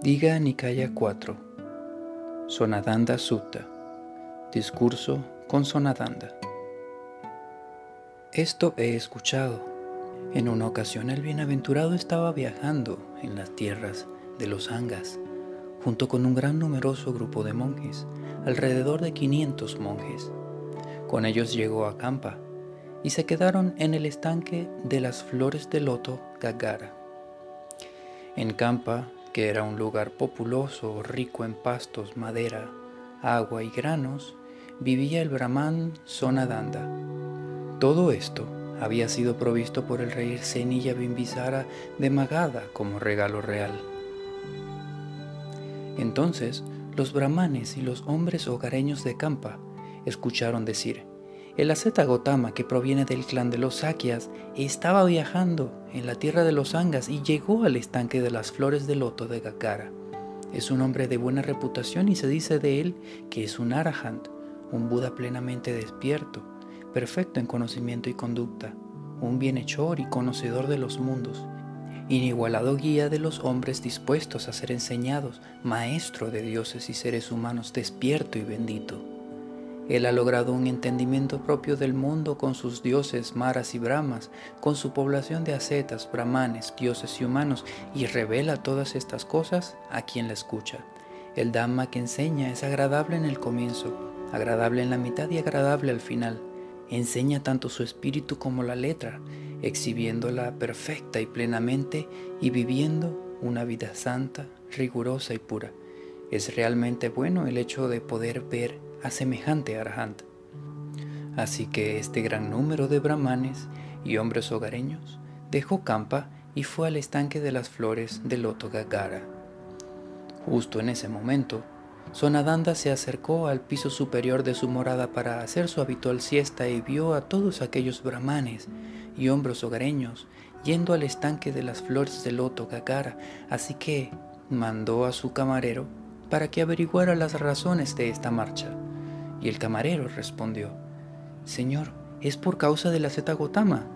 Diga Nikaya 4 Sonadanda Sutta Discurso con Sonadanda Esto he escuchado. En una ocasión el bienaventurado estaba viajando en las tierras de los Angas junto con un gran numeroso grupo de monjes, alrededor de 500 monjes. Con ellos llegó a Kampa y se quedaron en el estanque de las flores de loto Gagara. En Kampa que era un lugar populoso, rico en pastos, madera, agua y granos, vivía el brahman Sonadanda. Todo esto había sido provisto por el rey Senilla Bimbisara de Magadha como regalo real. Entonces los brahmanes y los hombres hogareños de Kampa escucharon decir, el asceta Gotama, que proviene del clan de los Sakyas, estaba viajando en la tierra de los Angas y llegó al estanque de las flores de loto de Gakara. Es un hombre de buena reputación y se dice de él que es un Arahant, un Buda plenamente despierto, perfecto en conocimiento y conducta, un bienhechor y conocedor de los mundos, inigualado guía de los hombres dispuestos a ser enseñados, maestro de dioses y seres humanos despierto y bendito. Él ha logrado un entendimiento propio del mundo con sus dioses maras y brahmas, con su población de ascetas, brahmanes, dioses y humanos, y revela todas estas cosas a quien la escucha. El Dhamma que enseña es agradable en el comienzo, agradable en la mitad y agradable al final. Enseña tanto su espíritu como la letra, exhibiéndola perfecta y plenamente y viviendo una vida santa, rigurosa y pura. Es realmente bueno el hecho de poder ver a semejante. Así que este gran número de brahmanes y hombres hogareños dejó Kampa y fue al estanque de las flores de Loto Gagara. Justo en ese momento, Sonadanda se acercó al piso superior de su morada para hacer su habitual siesta y vio a todos aquellos brahmanes y hombres hogareños yendo al estanque de las flores de loto Gagara, así que mandó a su camarero para que averiguara las razones de esta marcha. Y el camarero respondió, Señor, es por causa de la Zeta Gotama,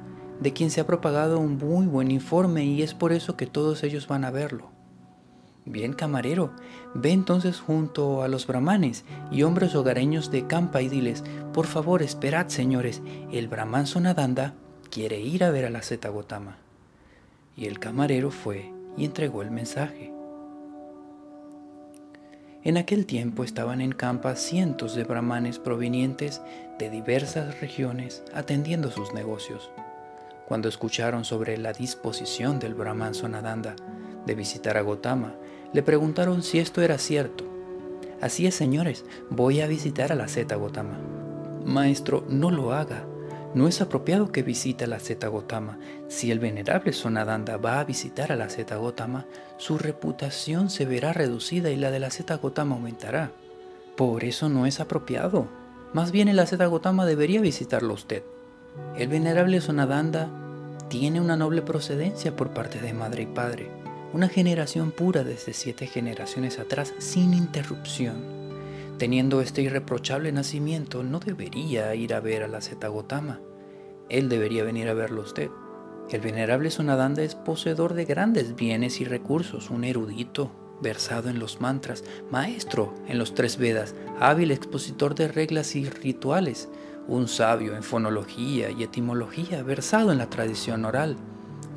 de quien se ha propagado un muy buen informe y es por eso que todos ellos van a verlo. Bien, camarero, ve entonces junto a los brahmanes y hombres hogareños de Campa y diles, por favor, esperad, señores, el brahman Sonadanda quiere ir a ver a la Zeta Gotama. Y el camarero fue y entregó el mensaje. En aquel tiempo estaban en Campa cientos de brahmanes provenientes de diversas regiones atendiendo sus negocios. Cuando escucharon sobre la disposición del brahman Sonadanda de visitar a Gotama, le preguntaron si esto era cierto. Así es, señores, voy a visitar a la Zeta Gotama. Maestro, no lo haga, no es apropiado que visite la Zeta Gotama. Si el venerable Sonadanda va a visitar a la Zeta Gotama, su reputación se verá reducida y la de la Zeta Gotama aumentará. Por eso no es apropiado. Más bien el Zeta Gotama debería visitarlo usted. El venerable Sonadanda tiene una noble procedencia por parte de madre y padre, una generación pura desde siete generaciones atrás sin interrupción. Teniendo este irreprochable nacimiento, no debería ir a ver a la Zeta Gotama. Él debería venir a verlo usted. El venerable Sonadanda es poseedor de grandes bienes y recursos, un erudito, versado en los mantras, maestro en los tres Vedas, hábil expositor de reglas y rituales, un sabio en fonología y etimología, versado en la tradición oral,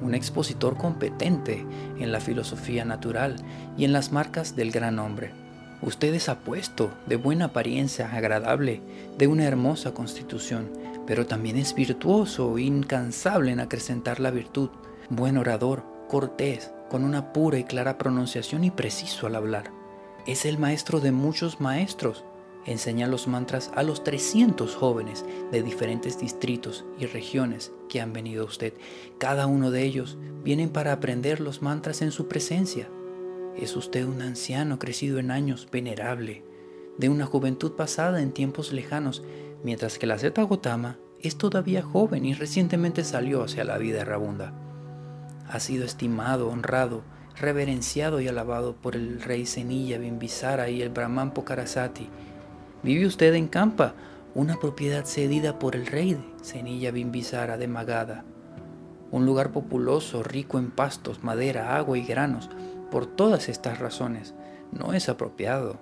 un expositor competente en la filosofía natural y en las marcas del gran hombre Usted es apuesto, de buena apariencia, agradable, de una hermosa constitución, pero también es virtuoso, incansable en acrecentar la virtud, buen orador, cortés, con una pura y clara pronunciación y preciso al hablar. Es el maestro de muchos maestros. Enseña los mantras a los 300 jóvenes de diferentes distritos y regiones que han venido a usted. Cada uno de ellos vienen para aprender los mantras en su presencia. Es usted un anciano crecido en años, venerable, de una juventud pasada en tiempos lejanos, mientras que la Zeta Gotama es todavía joven y recientemente salió hacia la vida errabunda. Ha sido estimado, honrado, reverenciado y alabado por el rey Senilla Bimbisara y el Brahman Pokarasati. Vive usted en Campa, una propiedad cedida por el rey Senilla Bimbisara de Magadha. Un lugar populoso, rico en pastos, madera, agua y granos, Por todas estas razones, no es apropiado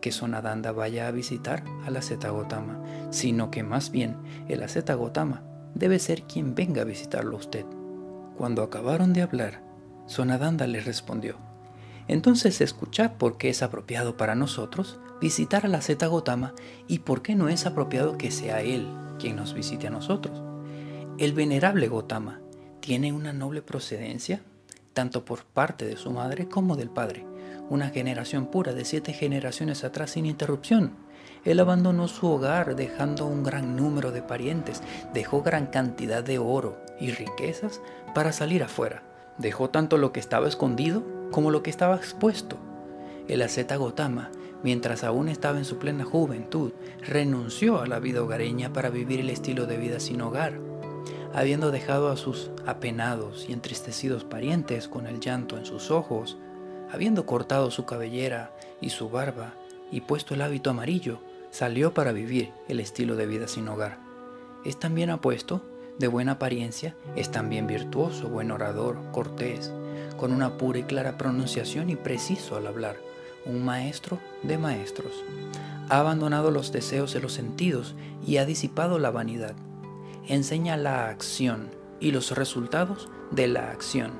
que Sonadanda vaya a visitar a la Zeta Gotama, sino que más bien el Zeta Gotama debe ser quien venga a visitarlo a usted. Cuando acabaron de hablar, Sonadanda le respondió, entonces escuchad por qué es apropiado para nosotros visitar a la Zeta Gotama y por qué no es apropiado que sea él quien nos visite a nosotros. El venerable Gotama tiene una noble procedencia, tanto por parte de su madre como del padre, una generación pura de siete generaciones atrás sin interrupción. Él abandonó su hogar dejando un gran número de parientes, dejó gran cantidad de oro y riquezas para salir afuera. Dejó tanto lo que estaba escondido como lo que estaba expuesto. El asceta Gotama, mientras aún estaba en su plena juventud, renunció a la vida hogareña para vivir el estilo de vida sin hogar. Habiendo dejado a sus apenados y entristecidos parientes con el llanto en sus ojos, habiendo cortado su cabellera y su barba y puesto el hábito amarillo, salió para vivir el estilo de vida sin hogar. Es también apuesto, de buena apariencia, es también virtuoso, buen orador, cortés, con una pura y clara pronunciación y preciso al hablar, un maestro de maestros. Ha abandonado los deseos de los sentidos y ha disipado la vanidad. Enseña la acción y los resultados de la acción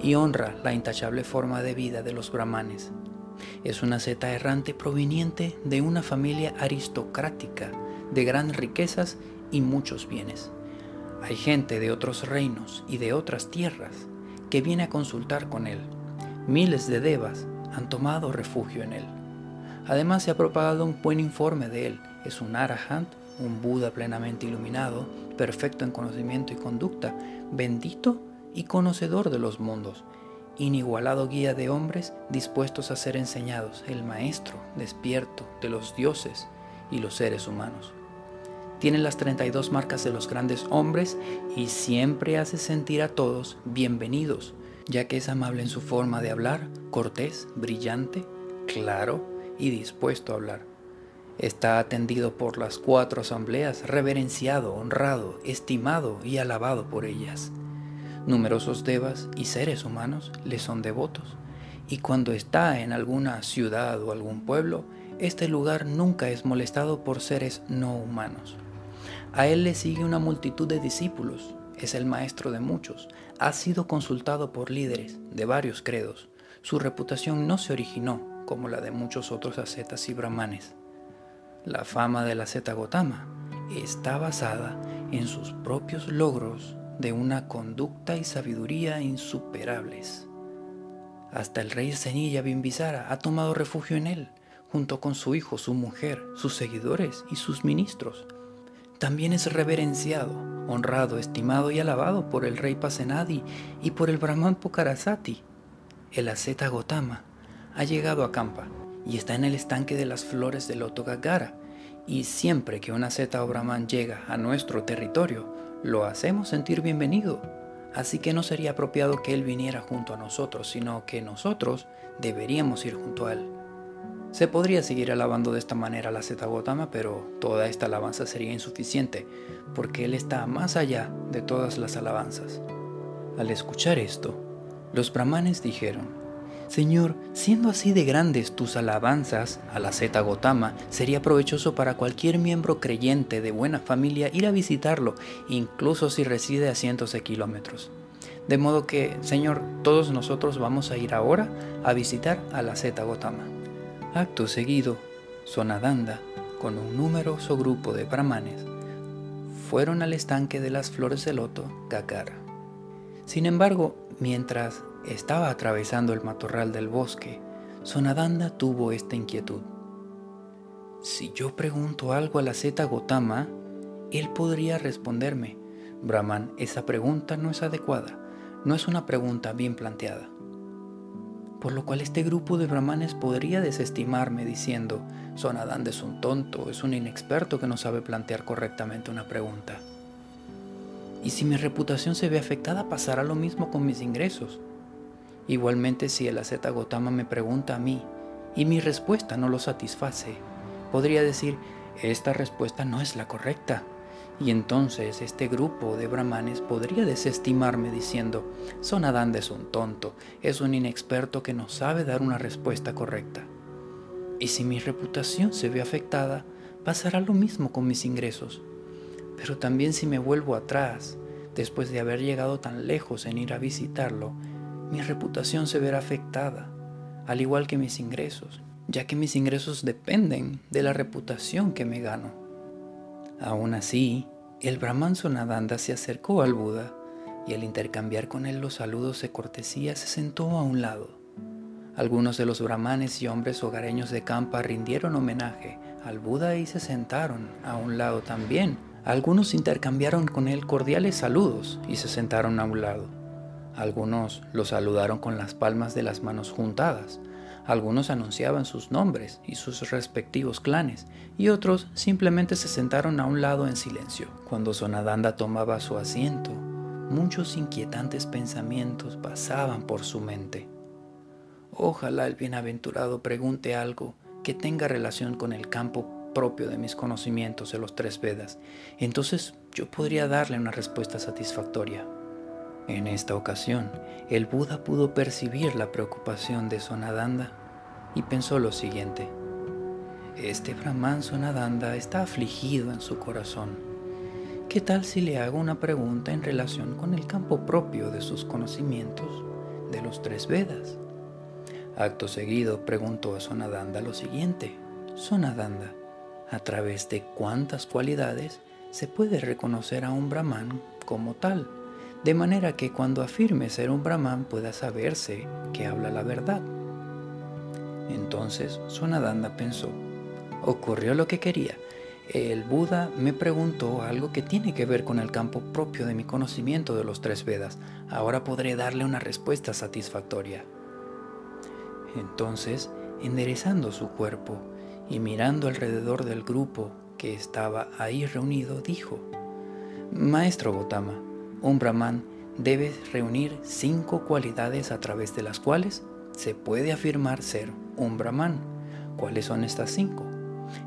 y honra la intachable forma de vida de los brahmanes. Es una zeta errante proveniente de una familia aristocrática, de grandes riquezas y muchos bienes. Hay gente de otros reinos y de otras tierras que viene a consultar con él. Miles de devas han tomado refugio en él. Además se ha propagado un buen informe de él. Es un arahant, un Buda plenamente iluminado, perfecto en conocimiento y conducta, bendito y conocedor de los mundos, inigualado guía de hombres dispuestos a ser enseñados, el maestro despierto de los dioses y los seres humanos. Tiene las 32 marcas de los grandes hombres y siempre hace sentir a todos bienvenidos, ya que es amable en su forma de hablar, cortés, brillante, claro y dispuesto a hablar. Está atendido por las cuatro asambleas, reverenciado, honrado, estimado y alabado por ellas. Numerosos devas y seres humanos le son devotos, y cuando está en alguna ciudad o algún pueblo, este lugar nunca es molestado por seres no humanos. A él le sigue una multitud de discípulos, es el maestro de muchos, ha sido consultado por líderes de varios credos. Su reputación no se originó como la de muchos otros ascetas y brahmanes. La fama del asceta Gotama está basada en sus propios logros de una conducta y sabiduría insuperables. Hasta el rey Zenilla Bimbisara ha tomado refugio en él, junto con su hijo, su mujer, sus seguidores y sus ministros también es reverenciado, honrado, estimado y alabado por el rey Pasenadi y por el brahman Pukarasati. El asceta Gotama ha llegado a Kampa y está en el estanque de las flores del loto Gagara. Y siempre que un asceta o brahman llega a nuestro territorio, lo hacemos sentir bienvenido. Así que no sería apropiado que él viniera junto a nosotros, sino que nosotros deberíamos ir junto a él. Se podría seguir alabando de esta manera a la Zeta Gotama, pero toda esta alabanza sería insuficiente, porque Él está más allá de todas las alabanzas. Al escuchar esto, los brahmanes dijeron, Señor, siendo así de grandes tus alabanzas a la Zeta Gotama, sería provechoso para cualquier miembro creyente de buena familia ir a visitarlo, incluso si reside a cientos de kilómetros. De modo que, Señor, todos nosotros vamos a ir ahora a visitar a la Zeta Gotama. Acto seguido, Sonadanda, con un numeroso grupo de brahmanes, fueron al estanque de las flores de loto, Gakara. Sin embargo, mientras estaba atravesando el matorral del bosque, Sonadanda tuvo esta inquietud. Si yo pregunto algo a la Zeta Gotama, él podría responderme, Brahman, esa pregunta no es adecuada, no es una pregunta bien planteada por lo cual este grupo de brahmanes podría desestimarme diciendo, Sonadanda es un tonto, es un inexperto que no sabe plantear correctamente una pregunta. Y si mi reputación se ve afectada, pasará lo mismo con mis ingresos. Igualmente si el asceta Gotama me pregunta a mí y mi respuesta no lo satisface, podría decir, esta respuesta no es la correcta. Y entonces este grupo de brahmanes podría desestimarme diciendo, Sonadanda es un tonto, es un inexperto que no sabe dar una respuesta correcta. Y si mi reputación se ve afectada, pasará lo mismo con mis ingresos. Pero también si me vuelvo atrás, después de haber llegado tan lejos en ir a visitarlo, mi reputación se verá afectada, al igual que mis ingresos, ya que mis ingresos dependen de la reputación que me gano. Aún así, el brahman Sonadanda se acercó al Buda y al intercambiar con él los saludos de cortesía se sentó a un lado. Algunos de los brahmanes y hombres hogareños de Campa rindieron homenaje al Buda y se sentaron a un lado también. Algunos intercambiaron con él cordiales saludos y se sentaron a un lado. Algunos lo saludaron con las palmas de las manos juntadas. Algunos anunciaban sus nombres y sus respectivos clanes, y otros simplemente se sentaron a un lado en silencio. Cuando Sonadanda tomaba su asiento, muchos inquietantes pensamientos pasaban por su mente. Ojalá el bienaventurado pregunte algo que tenga relación con el campo propio de mis conocimientos de los tres Vedas. Entonces yo podría darle una respuesta satisfactoria. En esta ocasión, el Buda pudo percibir la preocupación de Sonadanda y pensó lo siguiente. Este Brahman Sonadanda está afligido en su corazón. ¿Qué tal si le hago una pregunta en relación con el campo propio de sus conocimientos de los tres Vedas? Acto seguido preguntó a Sonadanda lo siguiente. Sonadanda, ¿a través de cuántas cualidades se puede reconocer a un Brahman como tal? De manera que cuando afirme ser un brahman pueda saberse que habla la verdad. Entonces Sonadanda pensó, ocurrió lo que quería. El Buda me preguntó algo que tiene que ver con el campo propio de mi conocimiento de los tres Vedas. Ahora podré darle una respuesta satisfactoria. Entonces, enderezando su cuerpo y mirando alrededor del grupo que estaba ahí reunido, dijo, Maestro Gotama, un brahman debe reunir cinco cualidades a través de las cuales se puede afirmar ser un brahman. ¿Cuáles son estas cinco?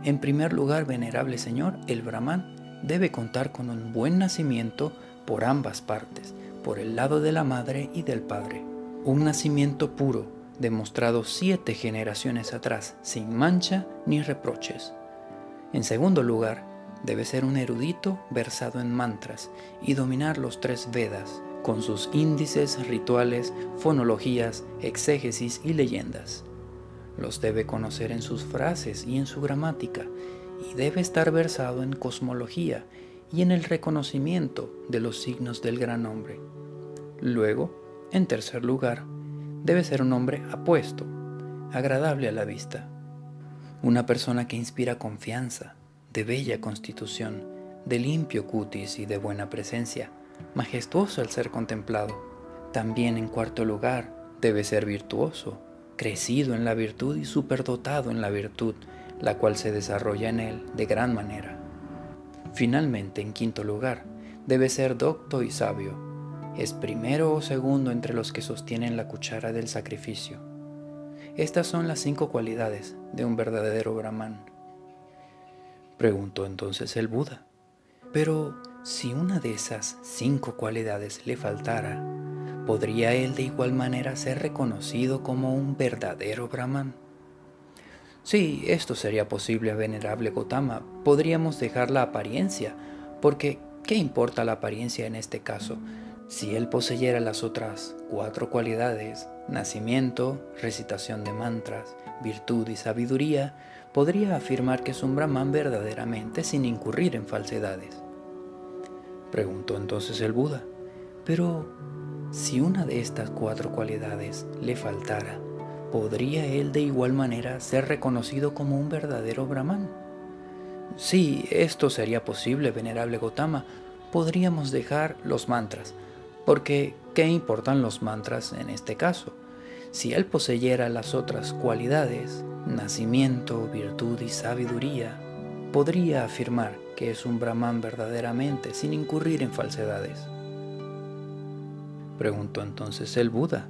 En primer lugar, venerable señor, el brahman debe contar con un buen nacimiento por ambas partes, por el lado de la madre y del padre. Un nacimiento puro, demostrado siete generaciones atrás, sin mancha ni reproches. En segundo lugar, debe ser un erudito versado en mantras y dominar los tres Vedas, con sus índices, rituales, fonologías, exégesis y leyendas. Los debe conocer en sus frases y en su gramática, y debe estar versado en cosmología y en el reconocimiento de los signos del gran hombre. Luego, en tercer lugar, debe ser un hombre apuesto, agradable a la vista, una persona que inspira confianza, de bella constitución, de limpio cutis y de buena presencia, majestuoso al ser contemplado. También en cuarto lugar, debe ser virtuoso, crecido en la virtud y superdotado en la virtud, la cual se desarrolla en él de gran manera. Finalmente, en quinto lugar, debe ser docto y sabio. Es primero o segundo entre los que sostienen la cuchara del sacrificio. Estas son las cinco cualidades de un verdadero brahman. Preguntó entonces el Buda. Pero si una de esas cinco cualidades le faltara, ¿podría él de igual manera ser reconocido como un verdadero Brahman? Sí, esto sería posible, venerable Gotama. Podríamos dejar la apariencia, porque ¿qué importa la apariencia en este caso? Si él poseyera las otras cuatro cualidades, nacimiento, recitación de mantras, virtud y sabiduría, podría afirmar que es un brahman verdaderamente sin incurrir en falsedades. Preguntó entonces el Buda, pero si una de estas cuatro cualidades le faltara, ¿podría él de igual manera ser reconocido como un verdadero brahman? Sí, esto sería posible, venerable Gotama. Podríamos dejar los mantras, porque ¿qué importan los mantras en este caso? Si él poseyera las otras cualidades, nacimiento, virtud y sabiduría, podría afirmar que es un brahman verdaderamente sin incurrir en falsedades. Preguntó entonces el Buda,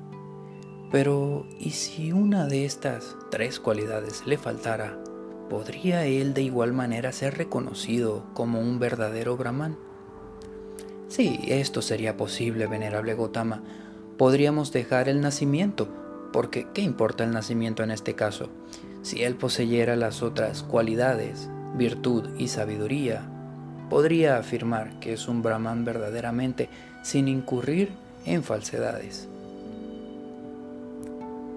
pero ¿y si una de estas tres cualidades le faltara? ¿podría él de igual manera ser reconocido como un verdadero brahman? Sí, esto sería posible, venerable Gotama. Podríamos dejar el nacimiento, porque ¿qué importa el nacimiento en este caso? Si él poseyera las otras cualidades, virtud y sabiduría, podría afirmar que es un brahman verdaderamente sin incurrir en falsedades.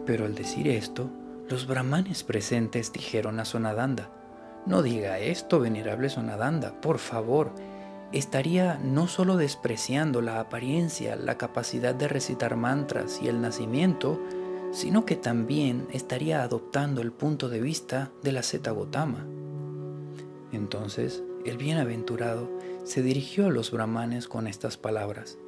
Pero al decir esto, los brahmanes presentes dijeron a Sonadanda, no diga esto, venerable Sonadanda, por favor, estaría no solo despreciando la apariencia, la capacidad de recitar mantras y el nacimiento, sino que también estaría adoptando el punto de vista de la Zeta Gotama. Entonces, el bienaventurado se dirigió a los brahmanes con estas palabras.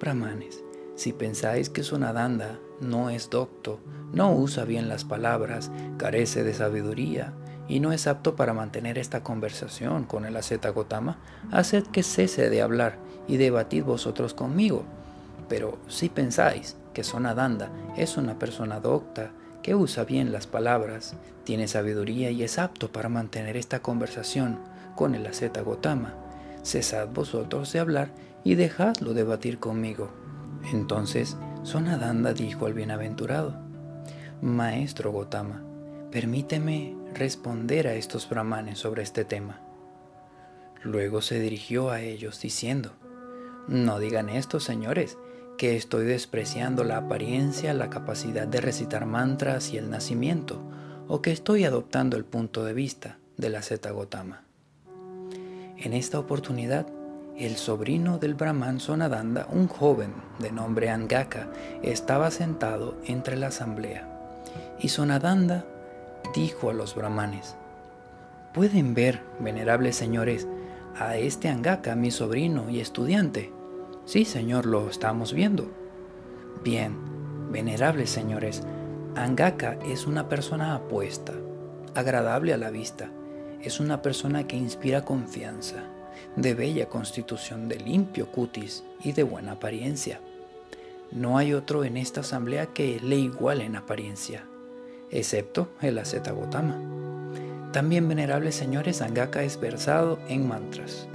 Brahmanes, si pensáis que Sonadanda no es docto, no usa bien las palabras, carece de sabiduría y no es apto para mantener esta conversación con el asceta Gotama, haced que cese de hablar y debatid vosotros conmigo. Pero si pensáis que Sonadanda es una persona docta, que usa bien las palabras, tiene sabiduría y es apto para mantener esta conversación con el asceta Gotama, cesad vosotros de hablar y dejadlo debatir conmigo. Entonces Sonadanda dijo al bienaventurado, Maestro Gotama, permíteme responder a estos brahmanes sobre este tema. Luego se dirigió a ellos diciendo, No digan esto, señores, que estoy despreciando la apariencia, la capacidad de recitar mantras y el nacimiento, o que estoy adoptando el punto de vista de la Zeta Gotama. En esta oportunidad, el sobrino del brahman Sonadanda, un joven de nombre Angaka, estaba sentado entre la asamblea. Y Sonadanda dijo a los brahmanes, Pueden ver, venerables señores, a este Angaka, mi sobrino y estudiante. Sí, señor, lo estamos viendo. Bien, venerables señores, Angaka es una persona apuesta, agradable a la vista, es una persona que inspira confianza de bella constitución, de limpio cutis y de buena apariencia. No hay otro en esta asamblea que le iguale en apariencia, excepto el asceta Gotama. También, venerables señores, Angaka es versado en mantras.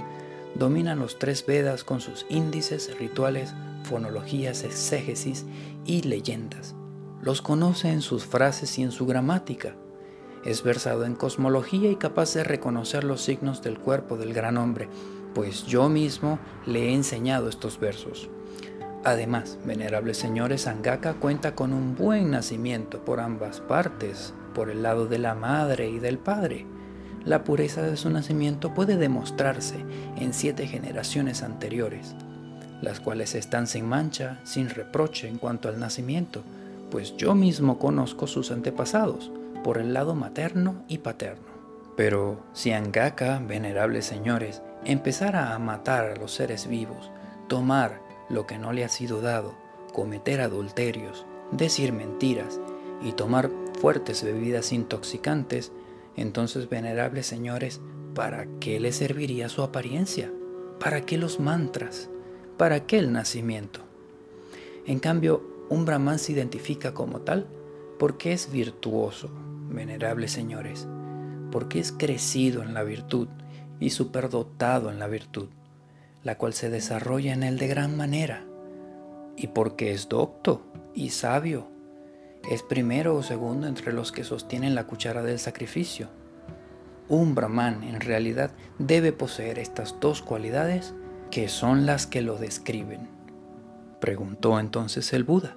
Domina los tres Vedas con sus índices, rituales, fonologías, exégesis y leyendas. Los conoce en sus frases y en su gramática es versado en cosmología y capaz de reconocer los signos del cuerpo del gran hombre, pues yo mismo le he enseñado estos versos. Además, venerables señores, Angaka cuenta con un buen nacimiento por ambas partes, por el lado de la madre y del padre. La pureza de su nacimiento puede demostrarse en siete generaciones anteriores, las cuales están sin mancha, sin reproche en cuanto al nacimiento, pues yo mismo conozco sus antepasados por el lado materno y paterno. Pero si Angaka, venerables señores, empezara a matar a los seres vivos, tomar lo que no le ha sido dado, cometer adulterios, decir mentiras y tomar fuertes bebidas intoxicantes, entonces, venerables señores, ¿para qué le serviría su apariencia? ¿Para qué los mantras? ¿Para qué el nacimiento? En cambio, un brahman se identifica como tal porque es virtuoso, venerables señores, porque es crecido en la virtud y superdotado en la virtud, la cual se desarrolla en él de gran manera, y porque es docto y sabio, es primero o segundo entre los que sostienen la cuchara del sacrificio. Un brahman en realidad debe poseer estas dos cualidades que son las que lo describen. Preguntó entonces el Buda.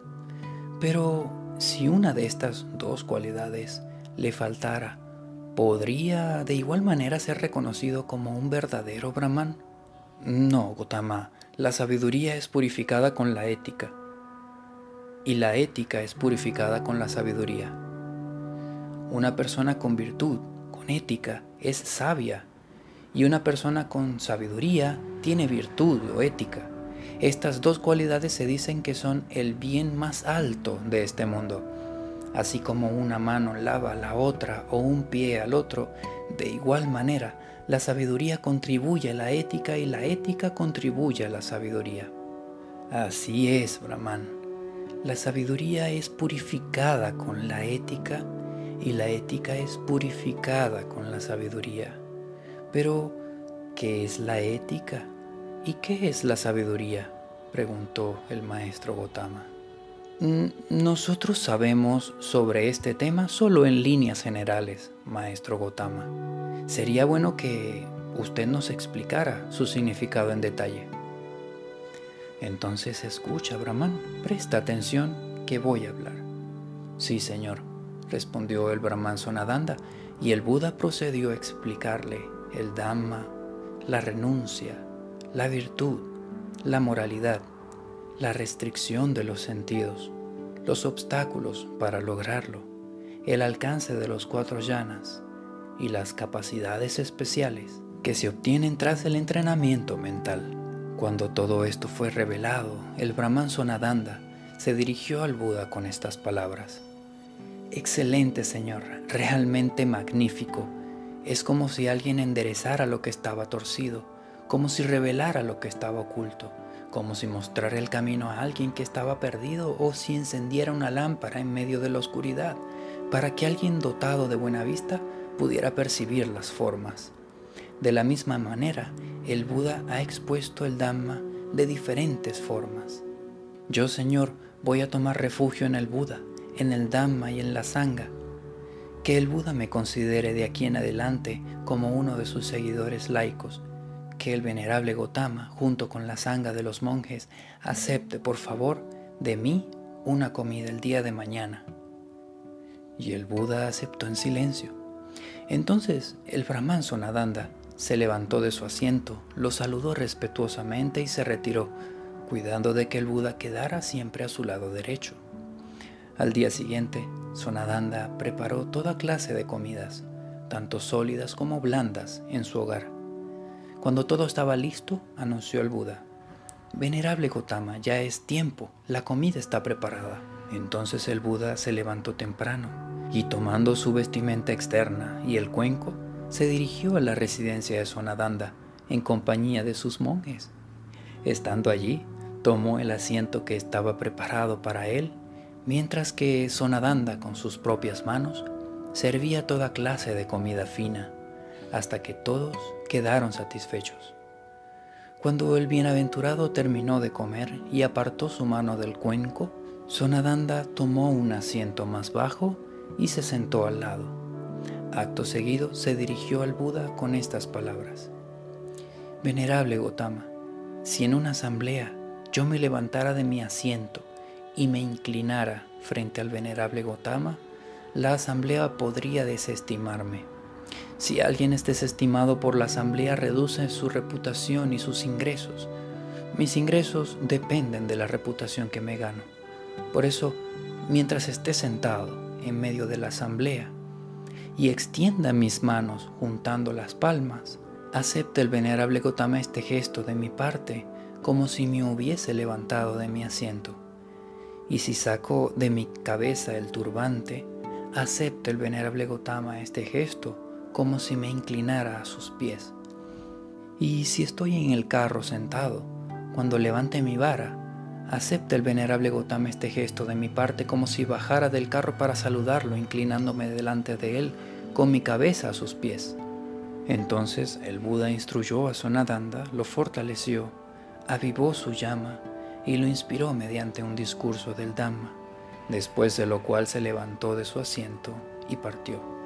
Pero si una de estas dos cualidades le faltara, ¿podría de igual manera ser reconocido como un verdadero brahman? No, Gotama, la sabiduría es purificada con la ética y la ética es purificada con la sabiduría. Una persona con virtud, con ética, es sabia y una persona con sabiduría tiene virtud o ética. Estas dos cualidades se dicen que son el bien más alto de este mundo. Así como una mano lava a la otra o un pie al otro, de igual manera, la sabiduría contribuye a la ética y la ética contribuye a la sabiduría. Así es, Brahman. La sabiduría es purificada con la ética y la ética es purificada con la sabiduría. Pero, ¿qué es la ética? ¿Y qué es la sabiduría? preguntó el maestro Gotama. Nosotros sabemos sobre este tema solo en líneas generales, maestro Gotama. Sería bueno que usted nos explicara su significado en detalle. Entonces escucha, Brahman, presta atención que voy a hablar. Sí, señor, respondió el Brahman Sonadanda, y el Buda procedió a explicarle el Dhamma, la renuncia, la virtud, la moralidad, la restricción de los sentidos, los obstáculos para lograrlo, el alcance de los cuatro llanas y las capacidades especiales que se obtienen tras el entrenamiento mental. Cuando todo esto fue revelado, el Brahman Sonadanda se dirigió al Buda con estas palabras. Excelente Señor, realmente magnífico. Es como si alguien enderezara lo que estaba torcido, como si revelara lo que estaba oculto como si mostrara el camino a alguien que estaba perdido o si encendiera una lámpara en medio de la oscuridad, para que alguien dotado de buena vista pudiera percibir las formas. De la misma manera, el Buda ha expuesto el Dhamma de diferentes formas. Yo, Señor, voy a tomar refugio en el Buda, en el Dhamma y en la Sangha. Que el Buda me considere de aquí en adelante como uno de sus seguidores laicos que el venerable Gotama, junto con la sanga de los monjes, acepte por favor de mí una comida el día de mañana. Y el Buda aceptó en silencio. Entonces el brahman Sonadanda se levantó de su asiento, lo saludó respetuosamente y se retiró, cuidando de que el Buda quedara siempre a su lado derecho. Al día siguiente, Sonadanda preparó toda clase de comidas, tanto sólidas como blandas, en su hogar cuando todo estaba listo, anunció el Buda. Venerable Gotama, ya es tiempo, la comida está preparada. Entonces el Buda se levantó temprano y tomando su vestimenta externa y el cuenco, se dirigió a la residencia de Sonadanda en compañía de sus monjes. Estando allí, tomó el asiento que estaba preparado para él, mientras que Sonadanda con sus propias manos servía toda clase de comida fina hasta que todos quedaron satisfechos. Cuando el bienaventurado terminó de comer y apartó su mano del cuenco, Sonadanda tomó un asiento más bajo y se sentó al lado. Acto seguido se dirigió al Buda con estas palabras. Venerable Gotama, si en una asamblea yo me levantara de mi asiento y me inclinara frente al venerable Gotama, la asamblea podría desestimarme si alguien es desestimado por la asamblea, reduce su reputación y sus ingresos. Mis ingresos dependen de la reputación que me gano. Por eso, mientras esté sentado en medio de la asamblea y extienda mis manos juntando las palmas, acepte el venerable Gotama este gesto de mi parte como si me hubiese levantado de mi asiento. Y si saco de mi cabeza el turbante, acepte el venerable Gotama este gesto como si me inclinara a sus pies. Y si estoy en el carro sentado, cuando levante mi vara, acepte el venerable Gotama este gesto de mi parte como si bajara del carro para saludarlo, inclinándome delante de él con mi cabeza a sus pies. Entonces el Buda instruyó a Sonadanda, lo fortaleció, avivó su llama y lo inspiró mediante un discurso del Dhamma, después de lo cual se levantó de su asiento y partió.